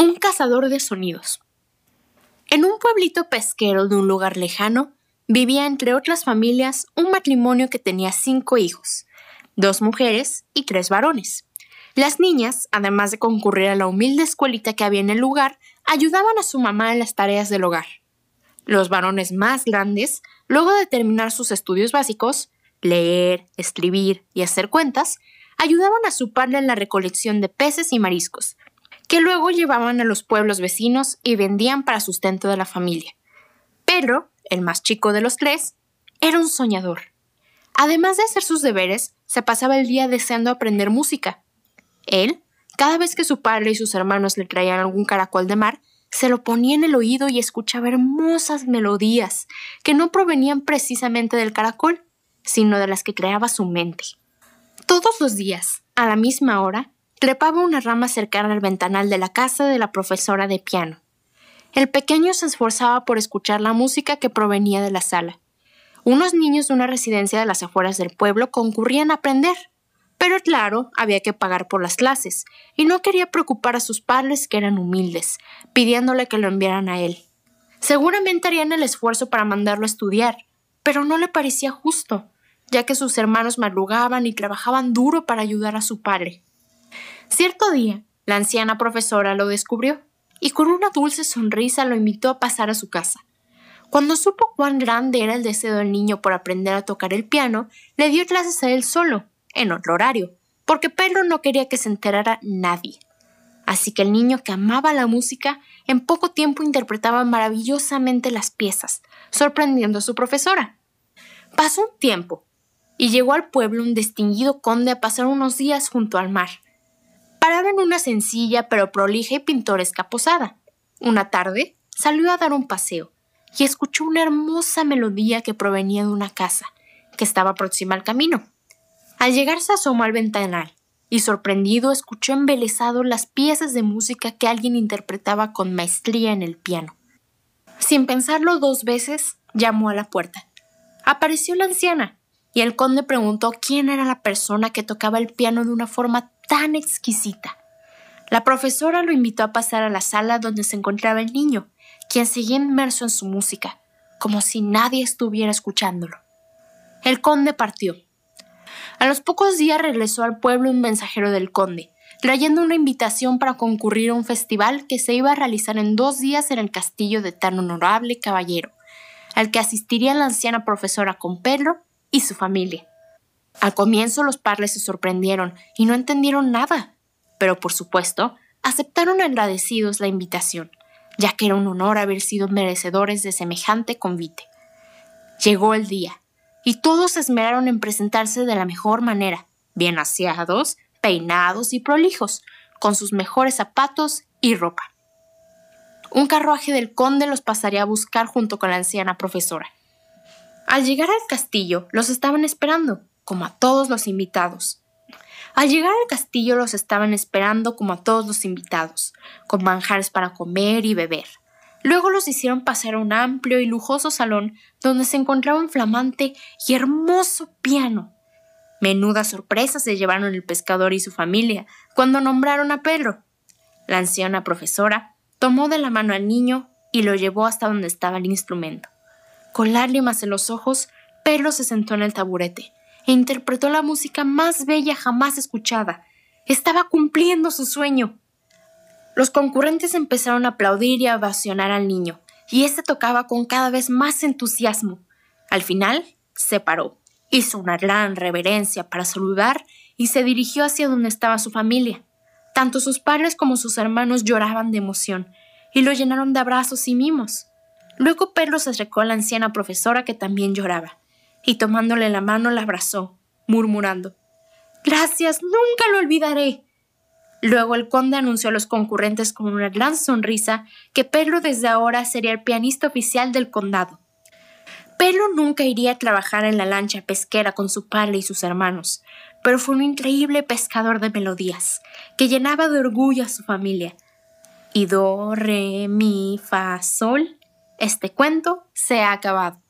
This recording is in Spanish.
Un cazador de sonidos. En un pueblito pesquero de un lugar lejano, vivía entre otras familias un matrimonio que tenía cinco hijos, dos mujeres y tres varones. Las niñas, además de concurrir a la humilde escuelita que había en el lugar, ayudaban a su mamá en las tareas del hogar. Los varones más grandes, luego de terminar sus estudios básicos, leer, escribir y hacer cuentas, ayudaban a su padre en la recolección de peces y mariscos, que luego llevaban a los pueblos vecinos y vendían para sustento de la familia. Pedro, el más chico de los tres, era un soñador. Además de hacer sus deberes, se pasaba el día deseando aprender música. Él, cada vez que su padre y sus hermanos le traían algún caracol de mar, se lo ponía en el oído y escuchaba hermosas melodías que no provenían precisamente del caracol, sino de las que creaba su mente. Todos los días, a la misma hora, trepaba una rama cercana al ventanal de la casa de la profesora de piano. El pequeño se esforzaba por escuchar la música que provenía de la sala. Unos niños de una residencia de las afueras del pueblo concurrían a aprender, pero claro, había que pagar por las clases, y no quería preocupar a sus padres que eran humildes, pidiéndole que lo enviaran a él. Seguramente harían el esfuerzo para mandarlo a estudiar, pero no le parecía justo, ya que sus hermanos madrugaban y trabajaban duro para ayudar a su padre. Cierto día, la anciana profesora lo descubrió y con una dulce sonrisa lo invitó a pasar a su casa. Cuando supo cuán grande era el deseo del niño por aprender a tocar el piano, le dio clases a él solo, en otro horario, porque Pedro no quería que se enterara nadie. Así que el niño que amaba la música en poco tiempo interpretaba maravillosamente las piezas, sorprendiendo a su profesora. Pasó un tiempo, y llegó al pueblo un distinguido conde a pasar unos días junto al mar. Paraba en una sencilla pero prolija y pintoresca posada. Una tarde salió a dar un paseo y escuchó una hermosa melodía que provenía de una casa, que estaba próxima al camino. Al llegar se asomó al ventanal y sorprendido escuchó embelesado las piezas de música que alguien interpretaba con maestría en el piano. Sin pensarlo dos veces, llamó a la puerta. Apareció la anciana, y el conde preguntó quién era la persona que tocaba el piano de una forma tan exquisita. La profesora lo invitó a pasar a la sala donde se encontraba el niño, quien seguía inmerso en su música, como si nadie estuviera escuchándolo. El conde partió. A los pocos días regresó al pueblo un mensajero del conde, trayendo una invitación para concurrir a un festival que se iba a realizar en dos días en el castillo de tan honorable caballero, al que asistiría la anciana profesora con Pedro y su familia. Al comienzo los padres se sorprendieron y no entendieron nada, pero por supuesto aceptaron agradecidos la invitación, ya que era un honor haber sido merecedores de semejante convite. Llegó el día, y todos se esmeraron en presentarse de la mejor manera, bien aseados, peinados y prolijos, con sus mejores zapatos y ropa. Un carruaje del conde los pasaría a buscar junto con la anciana profesora. Al llegar al castillo, los estaban esperando, como a todos los invitados. Al llegar al castillo los estaban esperando como a todos los invitados, con manjares para comer y beber. Luego los hicieron pasar a un amplio y lujoso salón donde se encontraba un flamante y hermoso piano. Menuda sorpresa se llevaron el pescador y su familia cuando nombraron a Pedro. La anciana profesora tomó de la mano al niño y lo llevó hasta donde estaba el instrumento. Con lágrimas en los ojos, Pedro se sentó en el taburete e interpretó la música más bella jamás escuchada. Estaba cumpliendo su sueño. Los concurrentes empezaron a aplaudir y a ovacionar al niño, y éste tocaba con cada vez más entusiasmo. Al final, se paró, hizo una gran reverencia para saludar y se dirigió hacia donde estaba su familia. Tanto sus padres como sus hermanos lloraban de emoción y lo llenaron de abrazos y mimos. Luego Pedro se acercó a la anciana profesora que también lloraba, y tomándole la mano la abrazó, murmurando Gracias, nunca lo olvidaré. Luego el conde anunció a los concurrentes con una gran sonrisa que Pedro desde ahora sería el pianista oficial del condado. Pedro nunca iría a trabajar en la lancha pesquera con su padre y sus hermanos, pero fue un increíble pescador de melodías, que llenaba de orgullo a su familia. Y do, re, mi, fa, sol este cuento se ha acabado.